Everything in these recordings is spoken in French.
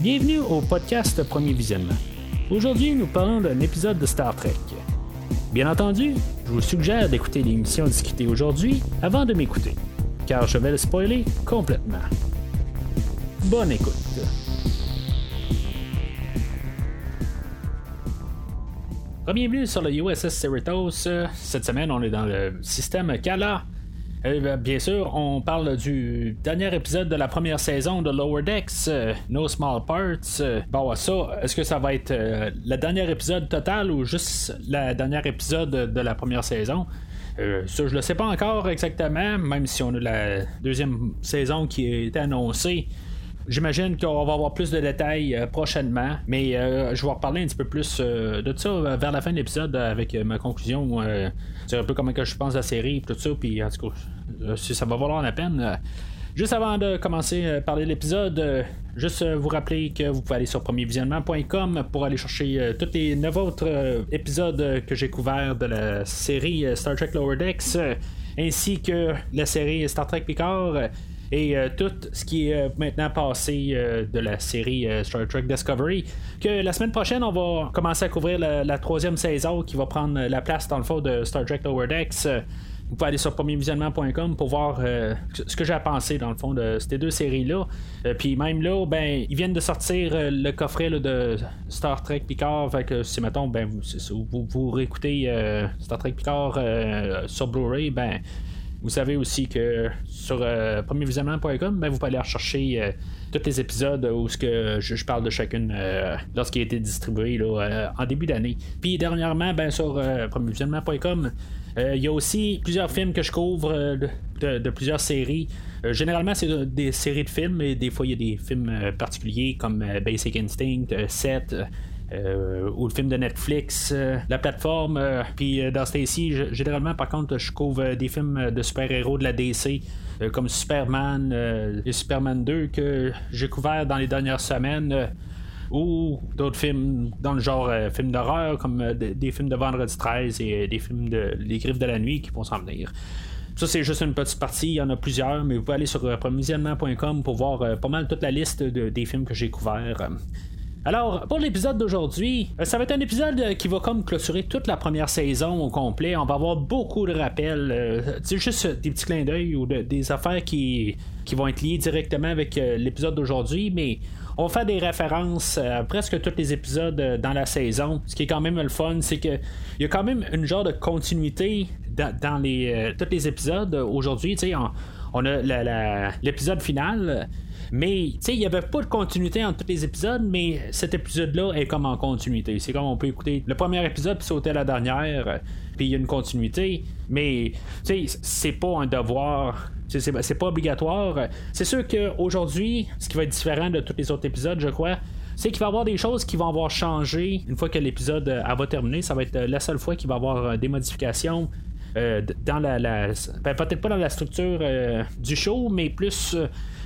Bienvenue au podcast Premier Visionnement. Aujourd'hui, nous parlons d'un épisode de Star Trek. Bien entendu, je vous suggère d'écouter l'émission discutée aujourd'hui avant de m'écouter, car je vais le spoiler complètement. Bonne écoute. Bienvenue sur le USS Cerritos. Cette semaine, on est dans le système Kala. Euh, ben, bien sûr, on parle du dernier épisode de la première saison de Lower Decks, euh, No Small Parts. Euh, bon, ça, est-ce que ça va être le dernier épisode total ou juste le dernier épisode de la première saison? ça, je le sais pas encore exactement, même si on a la deuxième saison qui est annoncée. J'imagine qu'on va avoir plus de détails euh, prochainement, mais euh, je vais reparler un petit peu plus euh, de ça vers la fin de l'épisode avec ma conclusion. c'est un peu comment que je pense la série et tout ça, puis en tout cas, si ça va valoir la peine. Juste avant de commencer à parler de l'épisode, juste vous rappeler que vous pouvez aller sur premiervisionnement.com pour aller chercher tous les neuf autres épisodes que j'ai couverts de la série Star Trek Lower Decks, ainsi que la série Star Trek Picard et euh, tout ce qui est euh, maintenant passé euh, de la série Star Trek Discovery. Que la semaine prochaine, on va commencer à couvrir la, troisième saison qui va prendre la place dans le fond de Star Trek Lower Decks. Vous pouvez aller sur premiervisionnement.com pour voir ce que j'ai pensé dans le fond de ces deux séries-là. Puis même là, ben, ils viennent de sortir le coffret de Star Trek Picard. Si mettons, ben, vous, vous, vous réécoutez Star Trek Picard sur Blu-ray, ben vous savez aussi que sur euh, premiervisionnement.com, ben, vous pouvez aller rechercher euh, tous les épisodes où que je, parle de chacune euh, lorsqu'il a été distribué là, en début d'année. Puis dernièrement, ben, sur premiervisionnement.com, il y a aussi plusieurs films que je couvre de, plusieurs séries. généralement, c'est des séries de films, mais des fois, il y a des films particuliers comme Basic Instinct, 7. Euh, ou le film de Netflix, euh, la plateforme. Euh, puis dans Stacy, généralement, par contre, je couvre des films de super-héros de la DC. comme Superman et Superman 2 que j'ai couvert dans les dernières semaines ou d'autres films dans le genre film d'horreur comme des films de Vendredi 13 et des films de Les Griffes de la Nuit qui vont s'en venir. Ça, c'est juste une petite partie, il y en a plusieurs, mais vous pouvez aller sur provisionnement.com pour voir pas mal toute la liste des films que j'ai couverts. Alors, pour l'épisode d'aujourd'hui, euh, ça va être un épisode euh, qui va comme clôturer toute la première saison au complet. On va avoir beaucoup de rappels. euh, juste des petits clins d'œil ou des affaires qui, qui vont être liées directement avec l'épisode d'aujourd'hui, mais on faire des références à presque tous les épisodes dans la saison. Ce qui est quand même le fun, c'est qu'il y a quand même une genre de continuité dans, les, tous les épisodes. Aujourd'hui, on, on a l'épisode final mais, tu sais, il n'y avait pas de continuité entre tous les épisodes, mais cet épisode-là est comme en continuité. C'est comme on peut écouter le premier épisode puis sauter la dernière, euh, puis il y a une continuité. Mais, tu sais, c'est pas un devoir. C'est pas obligatoire. C'est sûr qu'aujourd'hui, ce qui va être différent de tous les autres épisodes, je crois, c'est qu'il va y avoir des choses qui vont avoir changé une fois que l'épisode euh, va terminer. Ça va être euh, la seule fois qu'il va y avoir des modifications. dans la, ben, peut-être pas dans la structure du show, mais plus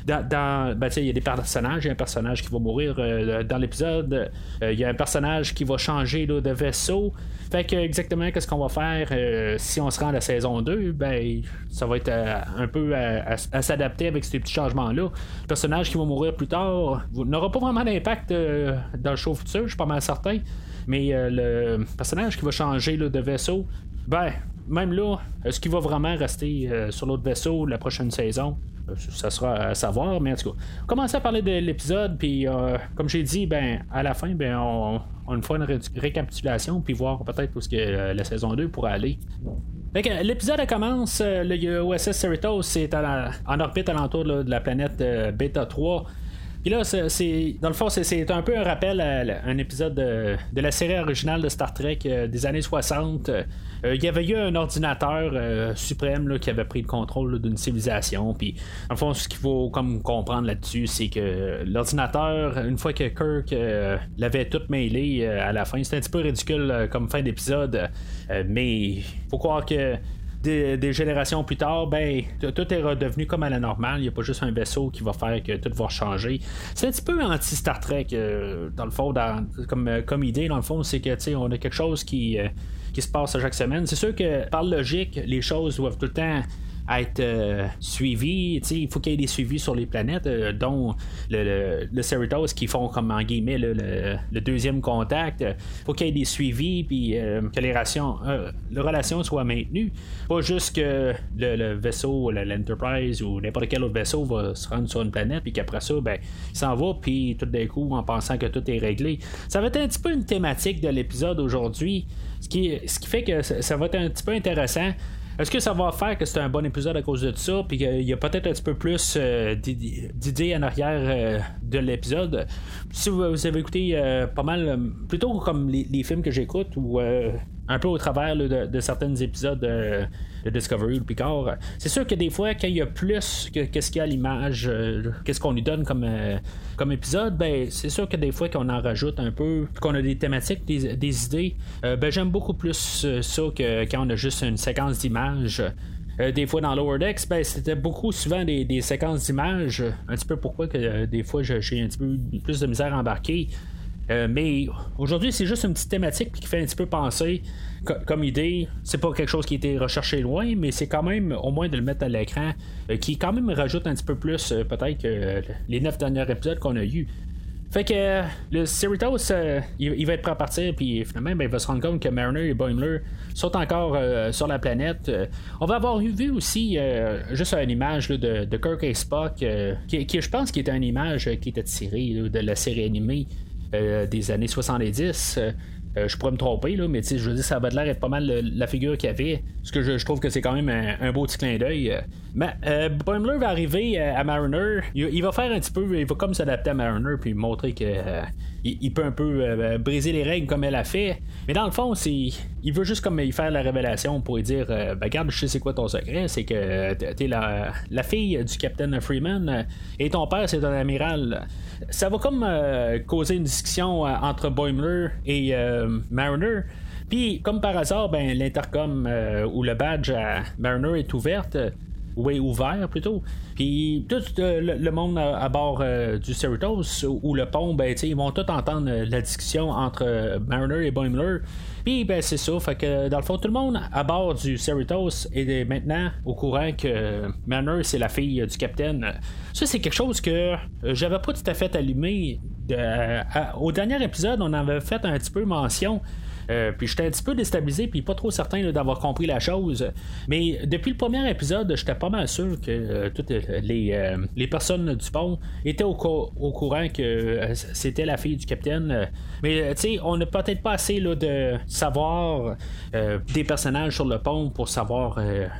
dans, ben, il y a des personnages, il y a un personnage qui va mourir euh, dans l'épisode, euh, il y a un personnage qui va changer de vaisseau. Fait que exactement qu'est-ce qu'on va faire euh, si on se rend à la saison 2, ben ça va être un peu à, s'adapter avec ces petits changements-là. Le personnage qui va mourir plus tard n'aura pas vraiment d'impact dans le show futur, je suis pas mal certain. Mais le personnage qui va changer de vaisseau, ben même là, est-ce qu'il va vraiment rester sur l'autre vaisseau la prochaine saison? Euh, ça sera à savoir, mais en tout cas, on commence à parler de l'épisode, puis euh, comme j'ai dit, ben à la fin, ben on, on fera une récapitulation, puis voir peut-être où ce que euh, la saison 2 pourrait aller. L'épisode commence, le USS Cerritos est en orbite alentour de la planète Beta 3. Puis là, c'est, dans le fond, c'est, un peu un rappel à, un épisode de, la série originale de Star Trek des années 60. Euh, il y avait eu un ordinateur euh, suprême qui avait pris le contrôle d'une civilisation. Puis, en fond, ce qu'il faut comme comprendre là-dessus, c'est que l'ordinateur, une fois que Kirk euh, l'avait tout mêlé à la fin, c'était un petit peu ridicule comme fin d'épisode. mais faut croire que des, générations plus tard, ben, tout est redevenu comme à la normale. Il n'y a pas juste un vaisseau qui va faire que tout va changer. C'est un petit peu anti-Star Trek, dans le fond, comme, comme idée, dans le fond, c'est que, on a quelque chose qui qui se passe à chaque semaine. C'est sûr que par logique, les choses doivent tout le temps être euh. Il faut qu'il y ait des suivis sur les planètes, euh, dont le, le, Cerritos qui font comme en guillemets le, deuxième contact. Il faut qu'il y ait des suivis puis que les, relations, les relations soient maintenues. Pas juste que le, vaisseau, l'Enterprise ou n'importe quel autre vaisseau va se rendre sur une planète puis qu'après ça, ben, il s'en va puis tout d'un coup en pensant que tout est réglé. Ça va être un petit peu une thématique de l'épisode aujourd'hui, ce qui, ce qui fait que ça va être un petit peu intéressant. Est-ce que ça va faire que c'est un bon épisode à cause de ça, puis qu'il y a peut-être un petit peu plus euh, d'idées en arrière euh, de l'épisode? Si vous, avez écouté euh, pas mal, plutôt comme les, films que j'écoute, ou un peu au travers de, certains épisodes de Discovery ou Picard, c'est sûr que des fois, quand il y a plus que qu'est-ce qu'il y a à l'image, qu'est-ce qu'on lui donne comme, comme épisode, ben c'est sûr que des fois qu'on en rajoute un peu, qu'on a des thématiques, des, idées, ben j'aime beaucoup plus ça que quand on a juste une séquence d'images. des fois dans Lower Decks, ben, c'était beaucoup souvent des, séquences d'images. Un petit peu pourquoi que des fois j'ai un petit peu plus de misère à embarquer. Euh, mais aujourd'hui, c'est juste une petite thématique qui fait un petit peu penser comme idée. C'est pas quelque chose qui a été recherché loin, mais c'est quand même au moins de le mettre à l'écran, euh, qui quand même rajoute un petit peu plus euh, peut-être que les neuf derniers épisodes qu'on a eu. Fait que le Cerritos, il, va être prêt à partir, puis finalement, ben, il va se rendre compte que Mariner et Boimler sont encore sur la planète. on va avoir vu aussi juste une image de, Kirk et Spock, qui, je pense qui était une image qui était tirée de la série animée. Euh, des années 70. Euh, euh, je pourrais me tromper, là, mais je veux dire, ça va l'air être pas mal la figure qu'il y avait. Parce que je, trouve que c'est quand même un, beau petit clin d'œil. Mais Boimler va arriver à Mariner. Il, va faire un petit peu. Il va comme s'adapter à Mariner puis montrer que il, peut un peu briser les règles comme elle a fait. Mais dans le fond, c'est. Il veut juste comme il faire la révélation pour lui dire ben, regarde, je sais c'est quoi ton secret. C'est que t'es la, la fille du capitaine Freeman et ton père, c'est un amiral ça va comme euh, causer une discussion euh, entre Boimler et euh, Mariner. Puis, comme par hasard, ben, l'intercom ou le badge à Mariner est ouverte ou est ouvert plutôt. Puis tout le, monde à, bord du Cerritos ou le pont, ben, ils vont tout entendre la discussion entre Mariner et Boimler. Puis ben, c'est ça, fait que dans le fond, tout le monde à bord du Cerritos est maintenant au courant que Mariner c'est la fille du capitaine. Ça, c'est quelque chose que euh, j'avais pas tout à fait allumé. au dernier épisode, on avait fait un petit peu mention euh, puis j'étais un petit peu déstabilisé, puis pas trop certain d'avoir compris la chose. Mais depuis le premier épisode, j'étais pas mal sûr que euh, toutes les, euh, les, personnes du pont étaient au, au courant que c'était la fille du capitaine. Mais tu sais, on n'a peut-être pas assez là, de savoir des personnages sur le pont pour savoir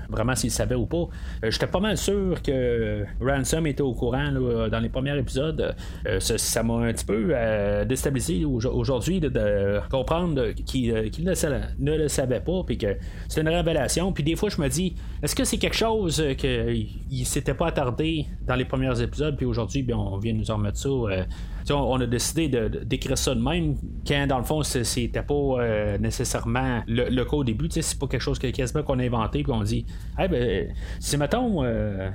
vraiment s'ils savaient ou pas. j'étais pas mal sûr que Ransom était au courant dans les premiers épisodes. ça m'a un petit peu déstabilisé aujourd'hui de, de comprendre qui, euh, ne, le savait pas, puis que c'est une révélation. Puis des fois, je me dis, est-ce que c'est quelque chose euh, qu'il s'était pas attardé dans les premiers épisodes, puis aujourd'hui, on vient nous en remettre ça. Euh, on, a décidé d'écrire ça de même, quand dans le fond, c'était pas nécessairement le, cas au début. C'est pas quelque chose que quasiment qu'on a inventé, puis on dit, hey, ben, si mettons,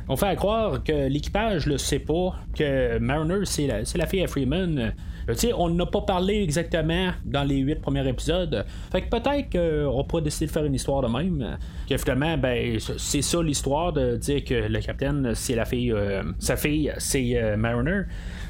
on fait croire que l'équipage le sait pas, que Mariner, c'est la, la, fille à Freeman. Euh, on n'a pas parlé exactement dans les huit premiers épisodes. Fait que peut-être qu'on pourrait décider de faire une histoire de même. Que finalement, ben, c'est ça l'histoire de dire que le capitaine, c'est la fille, euh, sa fille, c'est euh, Mariner.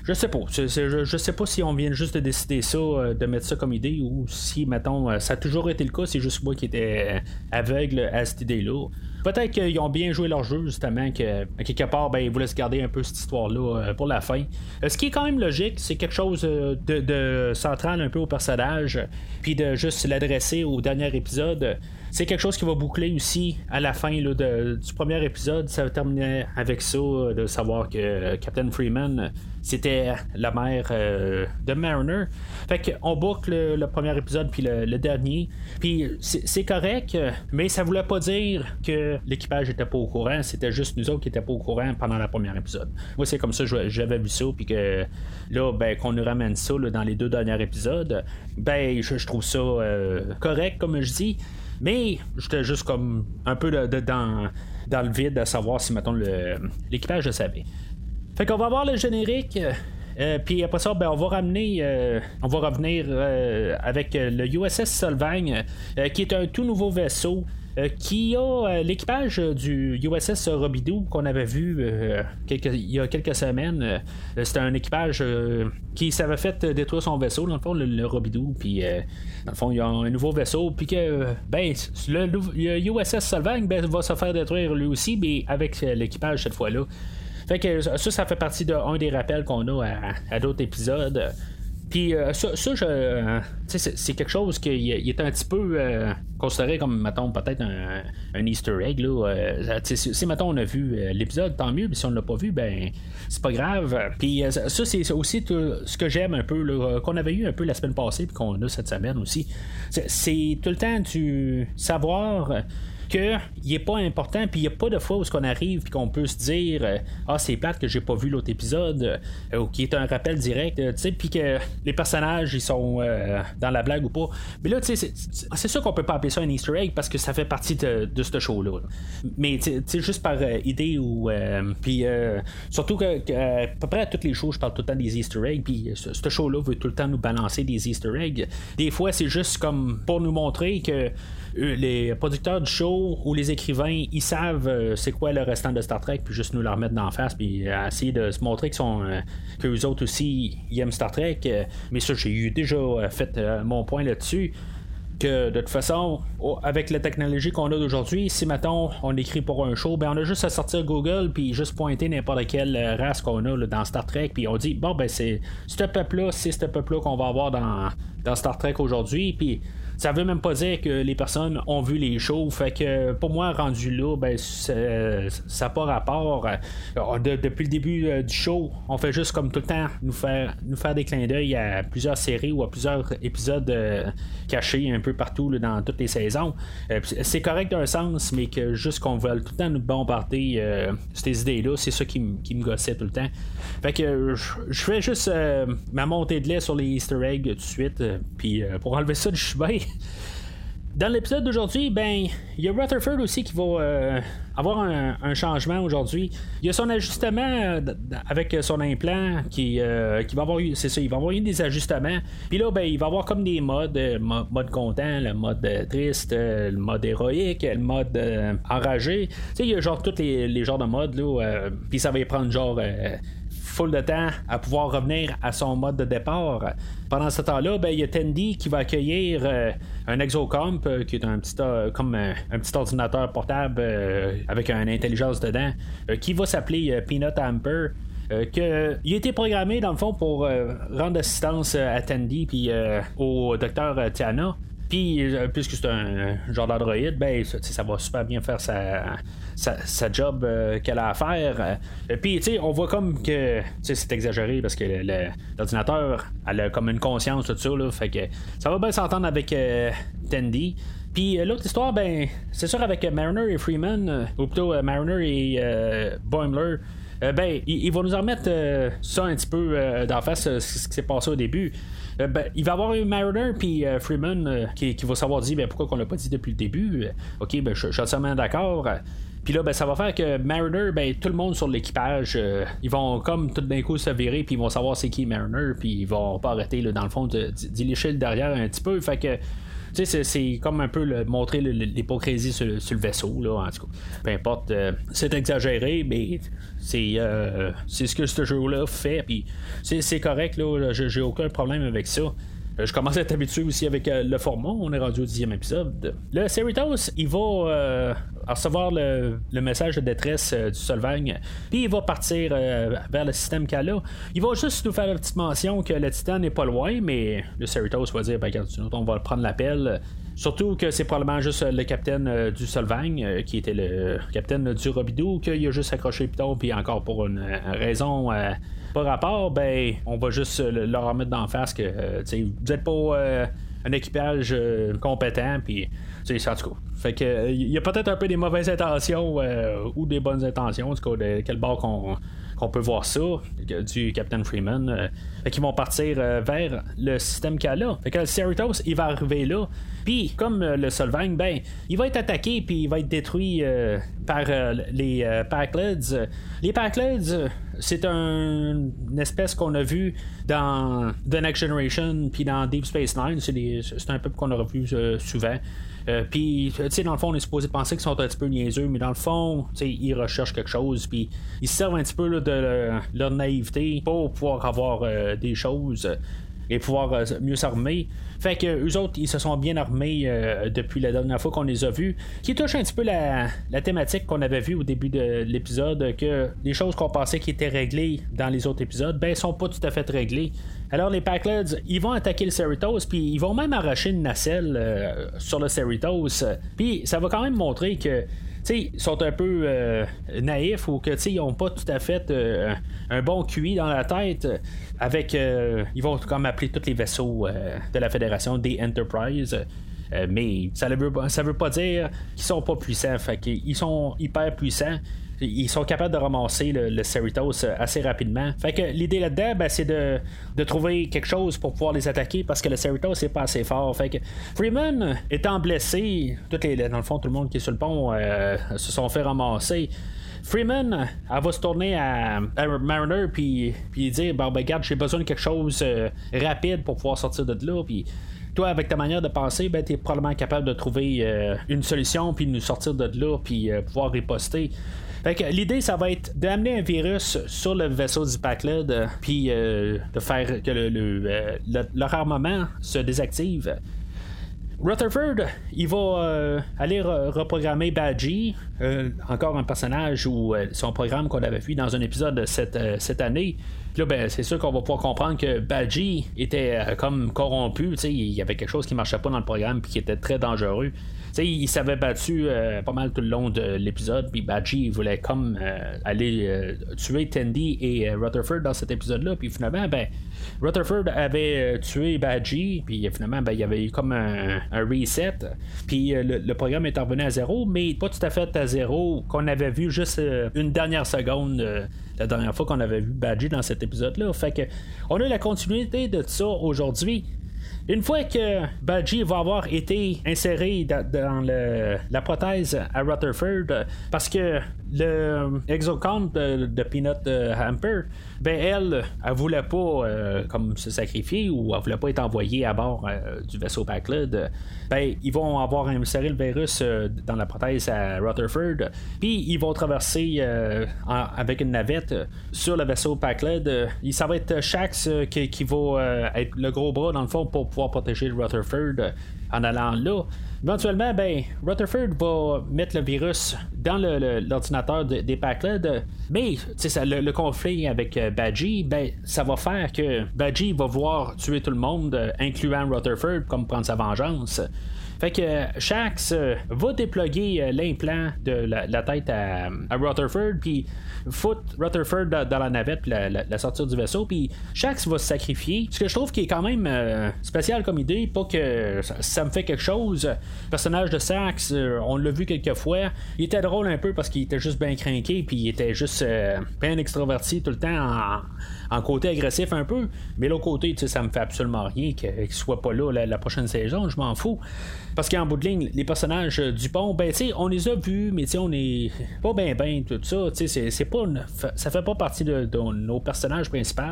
Je sais pas. Je, sais pas si on vient juste de décider ça, de mettre ça comme idée, ou si, mettons, ça a toujours été le cas, c'est juste moi qui étais aveugle à cette idée-là. Peut-être qu'ils ont bien joué leur jeu, justement, que quelque part, ben, ils voulaient se garder un peu cette histoire-là euh, pour la fin. Euh, ce qui est quand même logique, c'est quelque chose euh, de, central un peu au personnage, puis de juste l'adresser au dernier épisode. C'est quelque chose qui va boucler aussi à la fin du premier épisode. Ça va terminer avec ça, de savoir que Captain Freeman c'était la mère euh, de Mariner. Fait qu'on boucle le, premier épisode puis le, dernier. Puis c'est correct, mais ça voulait pas dire que l'équipage était pas au courant. C'était juste nous autres qui étaient pas au courant pendant le premier épisode. Moi, c'est comme ça j'avais vu ça. Puis que là, ben, qu'on nous ramène ça dans les deux derniers épisodes, ben, je, trouve ça euh, correct, comme je dis. Mais j'étais juste comme un peu dans, le vide à savoir si, mettons, l'équipage le savait. Fait qu'on va voir le générique. Euh, puis après ça, ben, on va ramener, euh, on va revenir euh, avec le USS Solvang, qui est un tout nouveau vaisseau qui a l'équipage du USS Robidou qu'on avait vu il y a quelques semaines. C'était un équipage qui s'avait fait détruire son vaisseau, dans le fond, le, Robidou, puis dans le fond, il y a un nouveau vaisseau, puis que, ben, le, USS Solvang ben, va se faire détruire lui aussi, mais avec l'équipage cette fois-là. Fait que ça, ça fait partie d'un des rappels qu'on a à d'autres épisodes. Puis euh, ça, je, c'est quelque chose qui est un petit peu euh, considéré comme, mettons, peut-être un, Easter egg. Là, euh, si, mettons, on a vu l'épisode, tant mieux. Puis si on l'a pas vu, ben, c'est pas grave. Puis ça, c'est aussi ce que j'aime un peu, qu'on avait eu un peu la semaine passée, puis qu'on a cette semaine aussi. C'est tout le temps du savoir qu'il n'est pas important, puis il n'y a pas de fois où ce qu'on arrive puis qu'on peut se dire euh, Ah, c'est plate que j'ai pas vu l'autre épisode, euh, ou qui est un rappel direct, euh, tu sais, puis que les personnages ils sont dans la blague ou pas. Mais là, tu sais, c'est sûr qu'on peut pas appeler ça un Easter egg parce que ça fait partie de, ce show-là. Mais tu sais, juste par idée ou. puis surtout que, à peu près à toutes les shows, je parle tout le temps des Easter eggs, puis ce show-là veut tout le temps nous balancer des Easter eggs. Des fois, c'est juste comme pour nous montrer que les producteurs du show ou les écrivains, ils savent euh, c'est quoi le restant de Star Trek, puis juste nous le remettre d'en face, puis euh, essayer de se montrer qu'ils sont euh, que eux autres aussi ils aiment Star Trek. mais ça, j'ai eu déjà fait mon point là-dessus. Que de toute façon, avec la technologie qu'on a d'aujourd'hui, si mettons on écrit pour un show, ben on a juste à sortir Google puis juste pointer n'importe quelle race qu'on a dans Star Trek, puis on dit bon ben c'est ce peuple-là, c'est ce peuple-là qu'on va avoir dans, dans Star Trek aujourd'hui, puis ça veut même pas dire que les personnes ont vu les shows. Fait que pour moi, rendu là, ben, ça n'a pas rapport. Euh, depuis le début euh, du show, on fait juste comme tout le temps nous faire, nous faire des clins d'œil à plusieurs séries ou à plusieurs épisodes euh, cachés un peu partout dans toutes les saisons. c'est correct d'un sens, mais que juste qu'on veut tout le temps nous bombarder ces idées-là, c'est ça qui, me gossait tout le temps. Fait que je fais juste ma montée de lait sur les Easter eggs tout de suite. Puis pour enlever ça du chemin, dans l'épisode d'aujourd'hui, ben, il y a Rutherford aussi qui va euh, avoir un, changement aujourd'hui. Il y a son ajustement euh, avec son implant qui, euh, qui va avoir c'est ça, il va eu des ajustements. Puis là, ben, il va avoir comme des modes, mode content, le mode triste, le mode héroïque, le mode enragé. Tu sais, il y a genre tous les, les genres de modes là. Puis ça va y prendre genre full de temps à pouvoir revenir à son mode de départ. Pendant ce temps-là, ben, il y a Tandy qui va accueillir euh, un Exocomp, euh, qui est un petit, euh, comme un, petit ordinateur portable avec une intelligence dedans, qui va s'appeler Peanut Amper. que, il a été programmé dans le fond pour rendre assistance à Tandy puis au docteur Tiana. Puis, puisque c'est un genre d'androïde, ben, ça, va super bien faire sa, sa, job euh, qu'elle a à faire. Euh, puis, tu sais, on voit comme que c'est exagéré parce que l'ordinateur, a comme une conscience tout ça, là, fait que ça va bien s'entendre avec euh, Tandy. Puis l'autre histoire, ben, c'est sûr avec Mariner et Freeman, ou plutôt Mariner et Boimler. Ben, ils, vont nous remettre ça un petit peu d'en face, ce qui s'est passé au début. Ben, il va y avoir Mariner puis Freeman qui, qui, va savoir dire ben, pourquoi qu'on l'a pas dit depuis le début. ok, ben, je, suis entièrement d'accord. Puis là, ben, ça va faire que Mariner, ben, tout le monde sur l'équipage, euh, ils vont comme tout d'un coup se virer, puis ils vont savoir c'est qui Mariner, puis ils vont pas arrêter, là, dans le fond, lécher le derrière un petit peu. Fait que. Tu sais, c'est comme un peu le, montrer l'hypocrisie sur, le vaisseau, là, en tout cas. Peu importe, euh, c'est exagéré, mais c'est euh, c'est ce que ce jeu-là fait, puis c'est correct, là, j'ai aucun problème avec ça. Euh, je commence à être habitué aussi avec euh, le format. On est rendu au dixième épisode. Le Cerritos, il va euh, recevoir le, message de détresse du Solvang, puis il va partir vers le système Kala. Il va juste nous faire la petite mention que le Titan n'est pas loin, mais le Cerritos va dire ben, regarde, on va prendre l'appel. Surtout que c'est probablement juste le capitaine du Solvang, qui était le capitaine du Robidou, qu'il a juste accroché le piton, puis encore pour une raison par rapport, ben, on va juste euh, leur remettre d'en face que euh, vous n'êtes pas euh, un équipage compétent, puis c'est en tout cas. Fait que il y a peut-être un peu des mauvaises intentions ou des bonnes intentions, en tout de quel bord qu'on qu'on peut voir ça, du Captain Freeman, euh, qui vont partir euh, vers le système qu'il a là. Que le Cerritos, il va arriver là. Puis, comme euh, le Solvang, ben, il va être attaqué, puis il va être détruit par les Packleds. Les Packleds, c'est un, une espèce qu'on a vu dans The Next Generation, puis dans Deep Space Nine. C'est, un peu qu'on a revu souvent. Euh, puis, tu sais, dans le fond, on est supposé penser qu'ils sont un petit peu niaiseux, mais dans le fond, tu sais, ils recherchent quelque chose, puis ils se servent un petit peu de leur naïveté pour pouvoir avoir euh, des choses et pouvoir euh, mieux s'armer. Fait que eux autres, ils se sont bien armés depuis la dernière fois qu'on les a vus. Qui touche un petit peu la, thématique qu'on avait vue au début de l'épisode, que les choses qu'on pensait qui étaient réglées dans les autres épisodes, ben, sont pas tout à fait réglées. Alors les Packleds, ils vont attaquer le Cerritos, puis ils vont même arracher une nacelle euh, sur le Cerritos. Puis ça va quand même montrer que sont un peu euh, naïfs ou que ils n'ont pas tout à fait euh, un bon QI dans la tête avec ils vont comme appeler tous les vaisseaux de la fédération des Enterprise. Mais ça ne veut, veut pas dire qu'ils sont pas puissants. Fait qu'ils sont hyper puissants ils sont capables de ramasser le, Cerritos euh, assez rapidement. Fait que l'idée là-dedans, ben, c'est de, trouver quelque chose pour pouvoir les attaquer parce que le Cerritos c'est pas assez fort. Fait que Freeman étant blessé, toutes les, dans le fond, tout le monde qui est sur le pont euh, se sont fait ramasser. Freeman, va se tourner à, Mariner puis, puis dire ben, regarde, j'ai besoin de quelque chose euh, rapide pour pouvoir sortir de là. Puis toi, avec ta manière de penser, ben, tu es probablement capable de trouver une solution, puis nous sortir de là, puis pouvoir riposter l'idée, ça va être d'amener un virus sur le vaisseau du Packled, euh, puis euh, de faire que le, euh, leur armement se désactive. Rutherford, il va aller reprogrammer Badgie, encore un personnage ou son programme qu'on avait vu dans un épisode cette, cette année. là, ben, c'est sûr qu'on va pouvoir comprendre que Badgie était comme corrompu, il y avait quelque chose qui marchait pas dans le programme puis qui était très dangereux il s'avait battu euh, pas mal tout le long de l'épisode, puis Badgie voulait comme euh, aller euh, tuer Tandy et Rutherford dans cet épisode-là, puis finalement, ben, Rutherford avait tué Badgie, puis finalement, ben, il y avait eu comme un, reset, puis le, programme est revenu à zéro, mais pas tout à fait à zéro, qu'on avait vu juste une dernière seconde la dernière fois qu'on avait vu Badgie dans cet épisode-là. Fait que on a la continuité de ça aujourd'hui. Une fois que Badgie va avoir été inséré dans, la prothèse à Rutherford, parce que le exocomp de, Peanut euh, Hamper, ben elle, elle voulait pas euh, comme se sacrifier ou elle voulait pas être envoyée à bord euh, du vaisseau Backlid. Ben ils vont avoir inséré le virus dans la prothèse à Rutherford, puis ils vont traverser avec une navette sur le vaisseau Backlid. ça va être Shax qui va être le gros bras dans le fond pour pouvoir protéger Rutherford en allant là. Éventuellement, ben, Rutherford va mettre le virus dans l'ordinateur des Packled, mais le, le conflit avec euh, Badgie, ben, ça va faire que Badgie va voir tuer tout le monde, euh, incluant Rutherford, comme prendre sa vengeance. Fait que Shax euh, va déploguer l'implant de la, tête à, Rutherford, puis foutre Rutherford dans, la navette, puis la, sortir du vaisseau, puis Shax va se sacrifier. Ce que je trouve qui est quand même spécial comme idée, pas que ça, me fait quelque chose. Le personnage de Sax, on l'a vu quelques fois, il était drôle un peu parce qu'il était juste bien craqué, puis il était juste euh, bien extroverti tout le temps en, côté agressif un peu. Mais l'autre côté, ça me fait absolument rien qu'il soit pas là la, prochaine saison, je m'en fous. Parce qu'en bout de ligne, les personnages du pont, ben tu on les a vus, mais on est pas bien ben tout ça. C'est, c'est pas ça fait pas partie de, nos personnages principaux.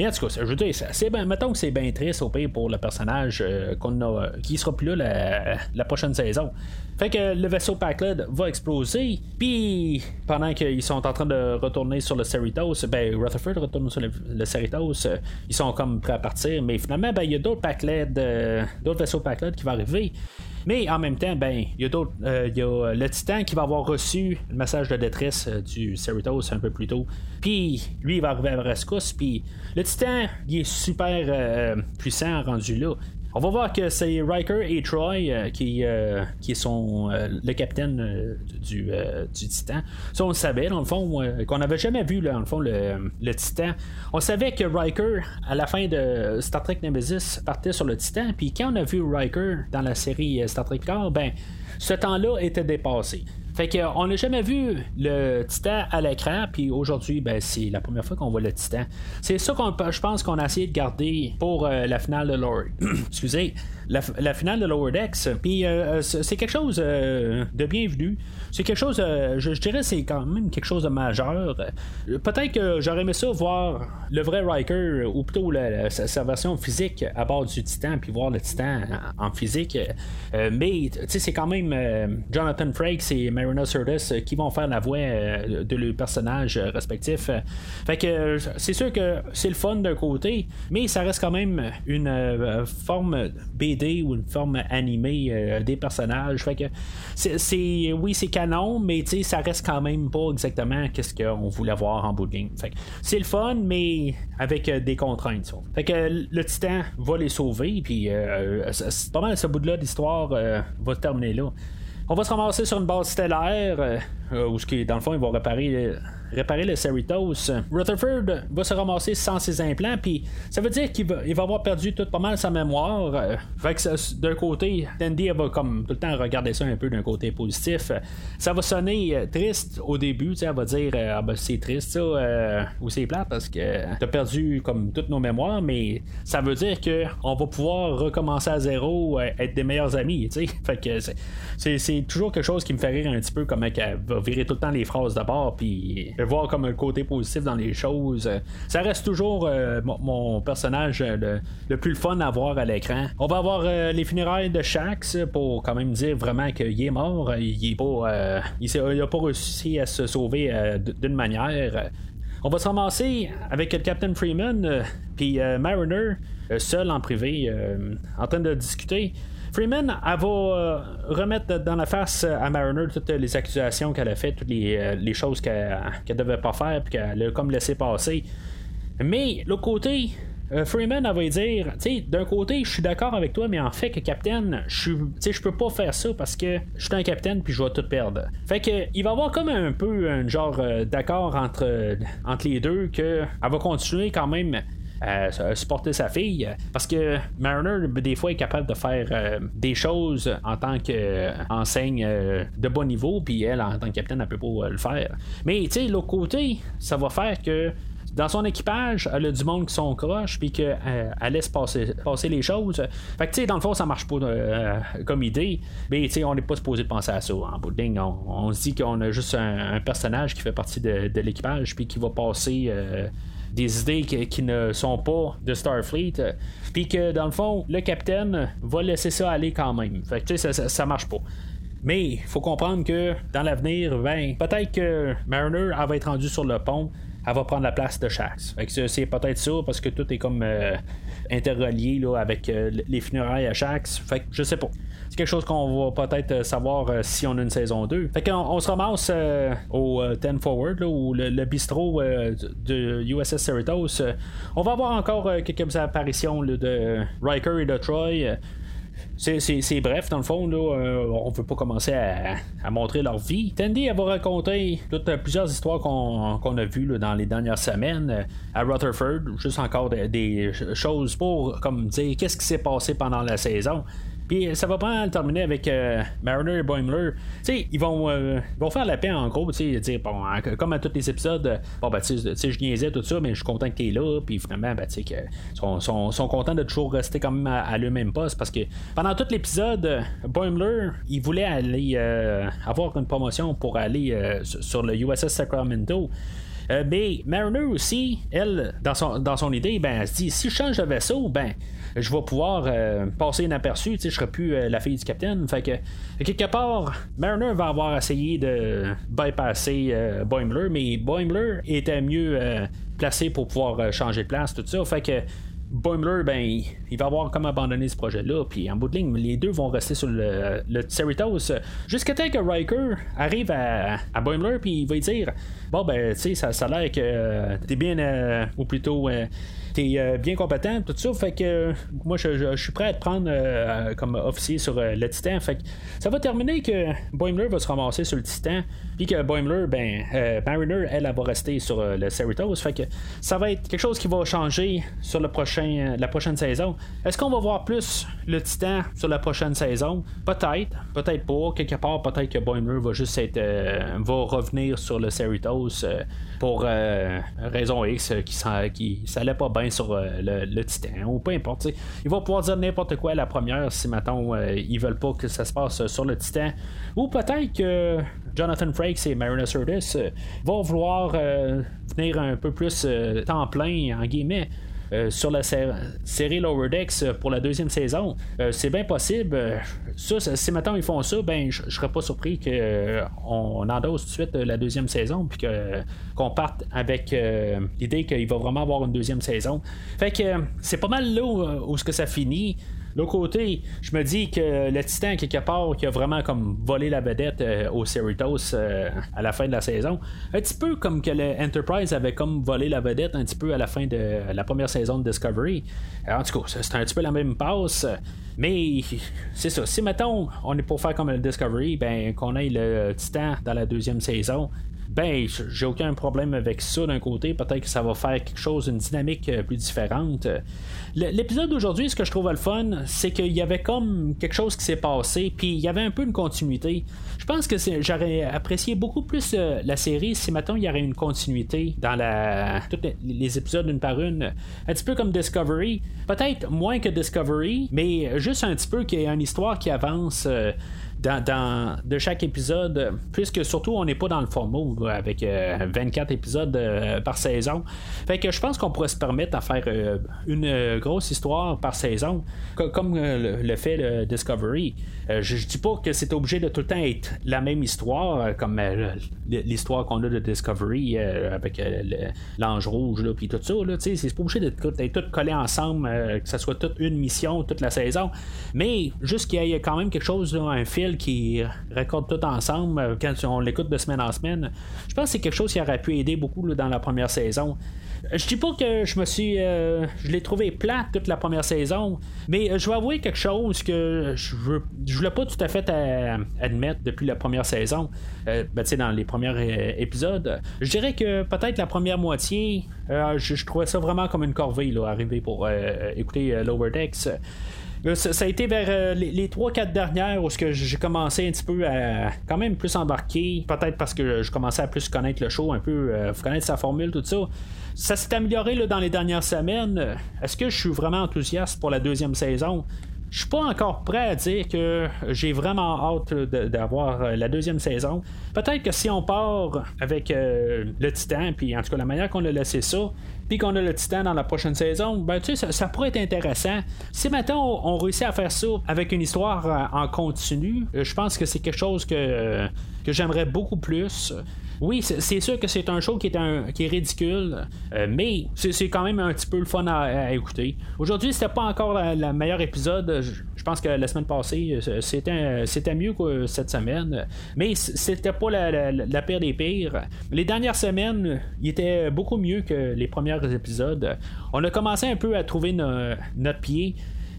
Mais en tout cas, je veux dire, c'est ben, mettons que c'est bien triste au pire pour le personnage euh, qu'on a, qui sera plus là la, prochaine saison. Fait que le vaisseau Packled va exploser. Puis pendant qu'ils sont en train de retourner sur le Cerritos, ben Rutherford retourne sur le, Cerritos. Euh, ils sont comme prêts à partir. Mais finalement, ben il y a d'autres Packled, euh, d'autres vaisseaux Packled qui vont arriver. Mais en même temps, ben, il y a d'autres. Euh, il y a le Titan qui va avoir reçu le message de détresse du Cerritos un peu plus tôt. Puis lui, il va arriver à rescousse. Puis le Titan, il est super puissant rendu là. On va voir que c'est Riker et Troy euh, qui, euh, qui sont euh, le capitaine du, du, Titan. Ça, on le savait, dans le fond, qu'on n'avait jamais vu, dans le fond, le, le, Titan. On savait que Riker, à la fin de Star Trek Nemesis, partait sur le Titan. Puis quand on a vu Riker dans la série Star Trek Car, ben, ce temps-là était dépassé. Fait qu'on n'a jamais vu le Titan à l'écran, puis aujourd'hui, ben, c'est la première fois qu'on voit le Titan. C'est ça qu'on je pense qu'on a essayé de garder pour euh, la finale de Lord. Excusez, la, finale de Lower Decks. Puis euh, euh, c'est quelque chose de bienvenu. C'est quelque chose, je, dirais, c'est quand même quelque chose de majeur. Peut-être que j'aurais aimé ça voir le vrai Riker, ou plutôt sa, version physique à bord du Titan, puis voir le Titan en, physique. mais, tu sais, c'est quand même Jonathan Frakes et Sirtis qui vont faire la voix de leurs personnages respectifs. Fait que c'est sûr que c'est le fun d'un côté, mais ça reste quand même une euh, forme BD ou une forme animée euh, des personnages. Fait que c'est, oui, c'est canon, mais ça reste quand même pas exactement qu'est-ce qu'on voulait voir en bout de c'est le fun, mais avec euh, des contraintes. Fait que le Titan va les sauver, puis pas mal ce bout-là d'histoire va terminer là. On va se ramasser sur une base stellaire, où, dans le fond, ils vont réparer réparer le Cerritos, Rutherford va se ramasser sans ses implants, puis ça veut dire qu'il va, il va avoir perdu tout pas mal sa mémoire. Euh, fait que d'un côté, Tandy va comme tout le temps regarder ça un peu d'un côté positif. Ça va sonner euh, triste au début, elle va dire euh, ah ben c'est triste ça, ou c'est plat parce que t'as perdu comme toutes nos mémoires, mais ça veut dire que on va pouvoir recommencer à zéro, être des meilleurs amis, tu sais. Fait que c'est, toujours quelque chose qui me fait rire un petit peu, comme elle va virer tout le temps les phrases d'abord, puis voir comme un côté positif dans les choses. Ça reste toujours euh, mon, personnage euh, le, plus fun à voir à l'écran. On va avoir euh, les funérailles de Shax pour quand même dire vraiment qu'il est mort. Il est pas réussi à se sauver d'une manière. On va se ramasser avec le Captain Freeman puis Mariner seul en privé en train de discuter. Freeman, elle va euh, remettre dans la face à Mariner toutes les accusations qu'elle a faites, toutes les, euh, choses qu'elle ne devait pas faire, puis qu'elle a comme laissé passer. Mais l'autre côté, euh, Freeman, elle va dire, tu sais, d'un côté, je suis d'accord avec toi, mais en fait, que Captain, je je peux pas faire ça parce que je suis un capitaine puis je vais tout perdre. Fait que, il va y avoir comme un peu un genre d'accord entre, entre les deux que elle va continuer quand même à supporter sa fille. Parce que Mariner, des fois, est capable de faire euh, des choses en tant qu'enseigne euh, de bon niveau, puis elle, en tant que capitaine, elle peut pas le faire. Mais, tu sais, l'autre côté, ça va faire que dans son équipage, elle a du monde qui sont croches, puis qu'elle euh, laisse passer, passer les choses. Fait que, tu sais, dans le fond, ça marche pas comme idée, mais, tu sais, on n'est pas supposé penser à ça. En bout de ligne, on, se dit qu'on a juste un, personnage qui fait partie de l'équipage, puis qui va passer des idées qui, ne sont pas de Starfleet. Euh, puis que dans le fond, le capitaine va laisser ça aller quand même. Fait que ça, ça, marche pas. Mais il faut comprendre que dans l'avenir, ben, peut-être que Mariner va être rendu sur le pont, elle va prendre la place de Shax. c'est peut-être ça parce que tout est comme euh, interrelié avec euh, les funérailles à Shax. Fait que je sais pas. C'est quelque chose qu'on va peut-être euh, savoir euh, si on a une saison 2. Fait qu'on on se ramasse euh, au 10 Forward, ou le, bistrot de USS Cerritos. on va avoir encore quelques apparitions de Riker et de Troy. C'est bref, dans le fond, là, on veut pas commencer à, montrer leur vie. Tandy, va raconter toutes, plusieurs histoires qu'on a vues dans les dernières semaines à Rutherford, juste encore des choses pour comme dire qu'est-ce qui s'est passé pendant la saison. Puis ça va pas terminer avec euh, Mariner et Boimler. Tu sais, ils vont, euh, vont faire la paix en gros, tu sais, bon, comme à tous les épisodes, bon, ben, tu sais, je niaisais tout ça, mais je suis content que tu es là, puis finalement, ben, tu sais, sont, sont, sont, contents de toujours rester quand même à, le même poste parce que pendant tout l'épisode, Boimler, il voulait aller euh, avoir une promotion pour aller sur le USS Sacramento. Mais Mariner aussi, elle, dans son, dans son idée, ben, elle se dit si je change de vaisseau, ben, je vais pouvoir euh, passer inaperçu, je serai plus euh, la fille du capitaine. Fait que, quelque part, Mariner va avoir essayé de bypasser euh, Boimler, mais Boimler était mieux placé pour pouvoir changer de place, tout ça. Fait que Boimler, ben, il va avoir comme abandonné ce projet-là, puis en bout de ligne, les deux vont rester sur le, le Cerritos. Jusqu'à temps que Riker arrive à, Boimler, puis il va dire Bon, ben, tu sais, ça, ça a l'air que t'es bien, ou plutôt t'es bien compétent, tout ça. Fait que moi, je, suis prêt à te prendre comme officier sur le Titan. Fait que ça va terminer que Boimler va se ramasser sur le Titan, puis que Boimler, ben, Mariner, elle, elle, va rester sur le Cerritos. Fait que ça va être quelque chose qui va changer sur le prochain, la prochaine saison. Est-ce qu'on va voir plus le Titan sur la prochaine saison? Peut-être, peut-être pas. Quelque part, peut-être que Boimler va juste être, va revenir sur le Cerritos pour euh, raison X euh, qui, qui ça allait pas bien sur euh, le, Titan ou peu importe. Il va pouvoir dire n'importe quoi à la première si maintenant ils veulent pas que ça se passe sur le Titan. Ou peut-être que Jonathan Frakes et Marina Sirtis vont vouloir venir un peu plus temps plein en guillemets euh, sur la série Lower Decks euh, pour la deuxième saison. Euh, c'est bien possible. Ça, si maintenant ils font ça, ben je serais pas surpris qu'on endosse tout de suite la deuxième saison puis qu'on parte avec l'idée qu'il va vraiment avoir une deuxième saison. Fait que c'est pas mal là où, que ça finit. L'autre côté, je me dis que le Titan, quelque part, qui a vraiment comme volé la vedette euh, au Cerritos euh, à la fin de la saison, un petit peu comme que le Enterprise avait comme volé la vedette un petit peu à la fin de la première saison de Discovery. en tout cas, c'est un petit peu la même passe. Mais c'est ça. Si mettons, on est pour faire comme le Discovery, ben qu'on ait le Titan dans la deuxième saison, ben, j'ai aucun problème avec ça d'un côté. Peut-être que ça va faire quelque chose, une dynamique euh, plus différente. L'épisode d'aujourd'hui, ce que je trouve le fun, c'est qu'il y avait comme quelque chose qui s'est passé, puis il y avait un peu une continuité. Je pense que j'aurais apprécié beaucoup plus euh, la série si maintenant il y aurait une continuité dans tous les, épisodes une par une, un petit peu comme Discovery. Peut-être moins que Discovery, mais juste un petit peu qu'il y ait une histoire qui avance. Euh, dans, de chaque épisode, puisque surtout on n'est pas dans le format avec 24 euh, épisodes euh, par saison. Fait que je pense qu'on pourrait se permettre à faire euh, une grosse histoire par saison, comme le, fait le Discovery. je, dis pas que c'est obligé de tout le temps être la même histoire, comme l'histoire qu'on a de Discovery avec l'ange rouge, puis tout ça. C'est pas obligé d'être tout collé ensemble, que ça soit toute une mission, toute la saison. Mais juste qu'il y ait quand même quelque chose, un fil qui raccorde tout ensemble euh, quand on l'écoute de semaine en semaine. Je pense que c'est quelque chose qui aurait pu aider beaucoup dans la première saison. Euh, je dis pas que je me suis. Euh, je l'ai trouvé plate toute la première saison, mais je vais avouer quelque chose que je veux, je voulais pas tout à fait admettre depuis la première saison. ben, dans les premiers épisodes. Je dirais que peut-être la première moitié, je, trouvais ça vraiment comme une corvée, là, arriver pour écouter Lower Decks. Ça, a été vers euh, les, 3-4 dernières où j'ai commencé un petit peu à quand même plus embarquer, peut-être parce que je commençais à plus connaître le show, un peu euh, connaître sa formule, tout ça. Ça s'est amélioré dans les dernières semaines. Est-ce que je suis vraiment enthousiaste pour la deuxième saison? Je suis pas encore prêt à dire que j'ai vraiment hâte d'avoir euh, la deuxième saison. Peut-être que si on part avec euh, le Titan, puis en tout cas la manière qu'on a laissé ça, puis qu'on a le Titan dans la prochaine saison, ben tu sais, ça, pourrait être intéressant. Si maintenant on, réussit à faire ça avec une histoire euh, en continu, je pense que c'est quelque chose que, que j'aimerais beaucoup plus. Oui, c'est sûr que c'est un show qui est, un, qui est ridicule, euh, mais c'est quand même un petit peu le fun à, écouter. Aujourd'hui, c'était pas encore le meilleur épisode. Je, pense que la semaine passée, euh, c'était mieux que cette semaine, mais c'était pas la, pire des pires. Les dernières semaines, il était beaucoup mieux que les premiers épisodes. On a commencé un peu à trouver notre pied.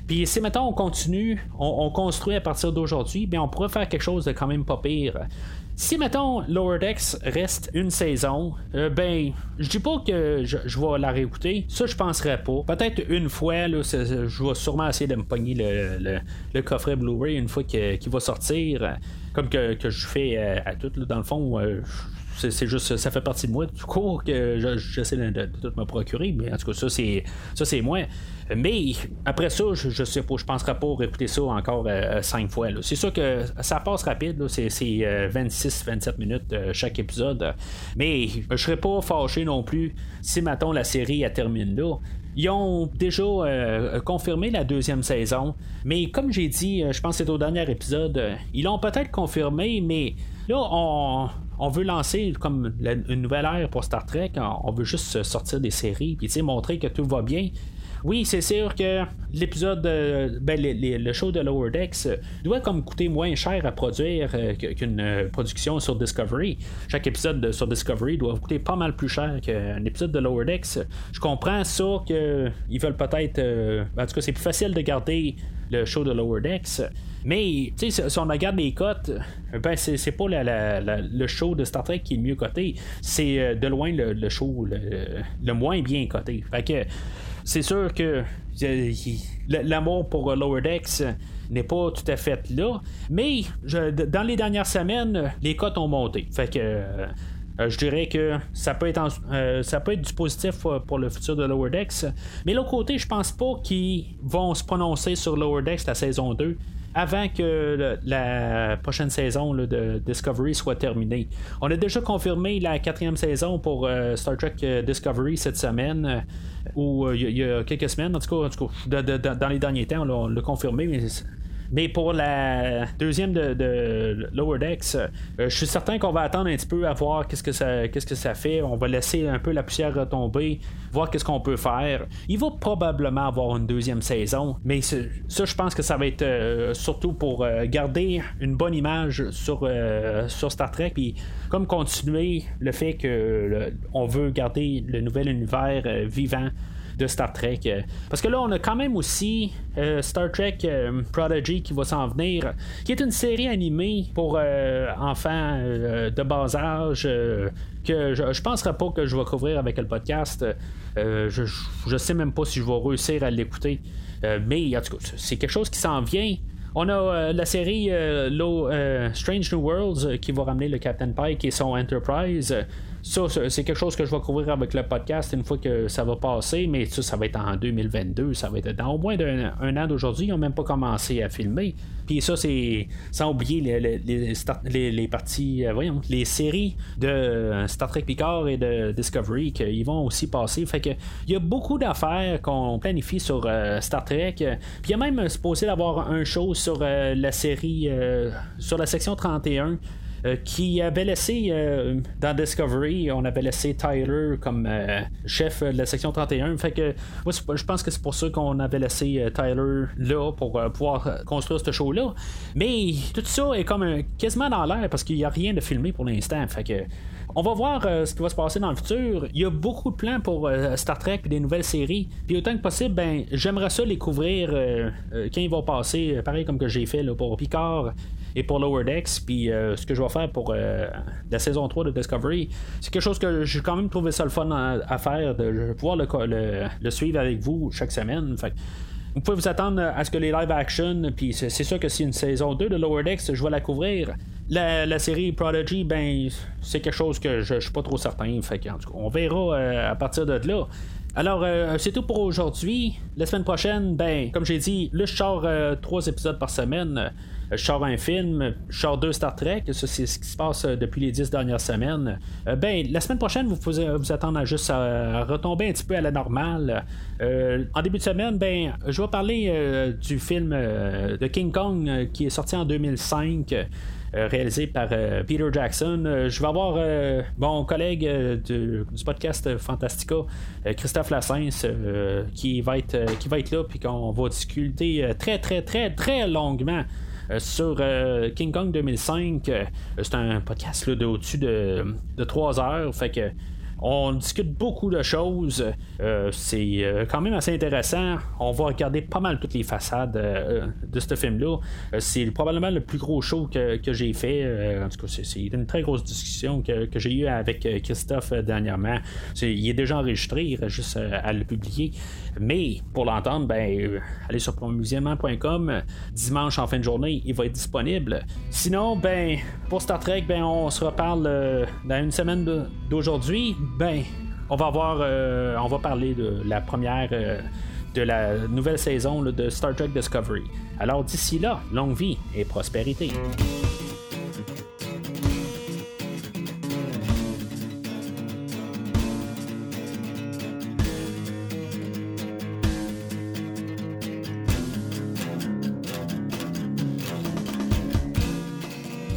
Puis si maintenant on continue, on, construit à partir d'aujourd'hui, bien on pourrait faire quelque chose de quand même pas pire. Si, mettons, Lower Decks reste une saison, euh, ben, je dis pas que je, vais la réécouter. Ça, je penserais pas. Peut-être une fois, là, je vais sûrement essayer de me pogner le, coffret Blu-ray une fois qu'il va sortir. Comme que, je fais euh, à, tout, dans le fond. Euh, c'est juste ça fait partie de moi du cours que j'essaie de, tout me procurer mais en tout cas ça c'est ça c'est moi mais après ça je, sais pas je penserai pas répéter ça encore euh, cinq fois c'est sûr que ça passe rapide c'est 26 27 euh, minutes euh, chaque épisode. Mais je serais pas fâché non plus si maintenant la série elle termine là. Ils ont déjà confirmé la deuxième saison, mais comme j'ai dit, je pense que c'est au dernier épisode, ils l'ont peut-être confirmé, mais là, on, on veut lancer comme une nouvelle ère pour Star Trek. On veut juste sortir des séries, puis montrer que tout va bien. Oui, c'est sûr que l'épisode, ben, le show de Lower Decks doit comme coûter moins cher à produire qu'une production sur Discovery. Chaque épisode sur Discovery doit coûter pas mal plus cher qu'un épisode de Lower Decks. Je comprends ça qu'ils veulent peut-être, en tout cas, c'est plus facile de garder le show de Lower Decks. Mais si on regarde les cotes, ben c'est pas le show de Star Trek qui est le mieux coté, c'est euh, de loin le, show le, moins bien coté. Fait que c'est sûr que l'amour pour Lower Decks n'est pas tout à fait là, mais dans les dernières semaines, les cotes ont monté. Fait que euh, je dirais que ça peut, être euh, ça peut être du positif pour le futur de Lower Decks. Mais l'autre côté, je pense pas qu'ils vont se prononcer sur Lower Decks la saison 2 avant que la prochaine saison de Discovery soit terminée. On a déjà confirmé la quatrième saison pour euh, Star Trek euh, Discovery cette semaine, euh, ou il y, a quelques semaines, en tout cas, dans les derniers temps, on l'a confirmé, mais mais pour la deuxième de, Lower Decks, euh, je suis certain qu'on va attendre un petit peu à voir qu'est-ce que ça, qu'est-ce que ça fait. On va laisser un peu la poussière retomber, voir qu'est-ce qu'on peut faire. Il va probablement avoir une deuxième saison, mais ça, je pense que ça va être euh, surtout pour euh, garder une bonne image sur, sur Star Trek, puis comme continuer le fait que on veut garder le nouvel univers vivant de Star Trek. Parce que là, on a quand même aussi euh, Star Trek euh, Prodigy qui va s'en venir, qui est une série animée pour euh, enfants de bas âge. que je, je penserais pas que je vais couvrir avec le podcast. je, je sais même pas si je vais réussir à l'écouter. mais en tout cas, c'est quelque chose qui s'en vient. On a la série Strange New Worlds qui va ramener le Captain Pike et son Enterprise. Ça, c'est quelque chose que je vais couvrir avec le podcast une fois que ça va passer, mais ça, ça va être en 2022, ça va être dans au moins un, an d'aujourd'hui. Ils n'ont même pas commencé à filmer. Puis ça, c'est sans oublier les, les, parties, euh, voyons, les séries de Star Trek Picard et de Discovery qu'ils vont aussi passer. Fait que il y a beaucoup d'affaires qu'on planifie sur euh, Star Trek. Puis il y a même supposé d'avoir un show sur euh, la série, sur la section 31 euh, qui avait laissé euh, dans Discovery, on avait laissé Tyler comme euh, chef de la section 31. Fait que moi, je pense que c'est pour ça qu'on avait laissé Tyler là pour pouvoir construire ce show-là. Mais tout ça est comme quasiment dans l'air parce qu'il n'y a rien de filmé pour l'instant. Fait que on va voir ce qui va se passer dans le futur. Il y a beaucoup de plans pour Star Trek et des nouvelles séries. Puis autant que possible, ben j'aimerais ça les couvrir quand ils vont passer, pareil comme que j'ai fait pour Picard et pour Lower Decks. Puis euh, ce que je vais faire pour euh, la saison 3 de Discovery, c'est quelque chose que j'ai quand même trouvé ça le fun à, faire, de pouvoir le, suivre avec vous chaque semaine. Fait vous pouvez vous attendre à ce que les live action, puis c'est sûr que si une saison 2 de Lower Decks, je vais la couvrir. La, série Prodigy, ben, c'est quelque chose que je, suis pas trop certain. Fait on verra euh, à partir de là. Alors, c'est tout pour aujourd'hui. La semaine prochaine, ben, comme j'ai dit, là, je sors trois épisodes par semaine. Euh, je sors un film, je sors deux Star Trek, ça c'est ce qui se passe euh, depuis les dix dernières semaines. Euh, ben, la semaine prochaine, vous pouvez vous attendre à juste à retomber un petit peu à la normale. en début de semaine, ben, je vais parler du film de King Kong qui est sorti en 2005. réalisé par Peter Jackson. je vais avoir mon collègue du, podcast Fantastica, Christophe Lassens, qui, va être, qui va être là, puis qu'on va discuter très, très, très, très longuement sur euh, King Kong 2005. Euh, c'est un podcast là, de au-dessus de, de 3 heures. Fait que on discute beaucoup de choses. Euh, c'est euh, quand même assez intéressant. On va regarder pas mal toutes les façades euh, de ce film-là. c'est probablement le plus gros show que, j'ai fait. en tout cas, c'est, une très grosse discussion que, j'ai eue avec Christophe dernièrement. il est déjà enregistré, il reste juste à le publier. Mais pour l'entendre, ben, allez sur promusiement.com. Dimanche en fin de journée, il va être disponible. Sinon, ben, pour Star Trek, ben, on se reparle dans une semaine d'aujourd'hui ben, on va voir, euh, on va parler de la première, euh, de la nouvelle saison de Star Trek Discovery. Alors d'ici là, longue vie et prospérité.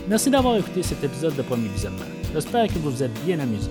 Merci d'avoir écouté cet épisode de Premier Visionnement. J'espère que vous vous êtes bien amusé.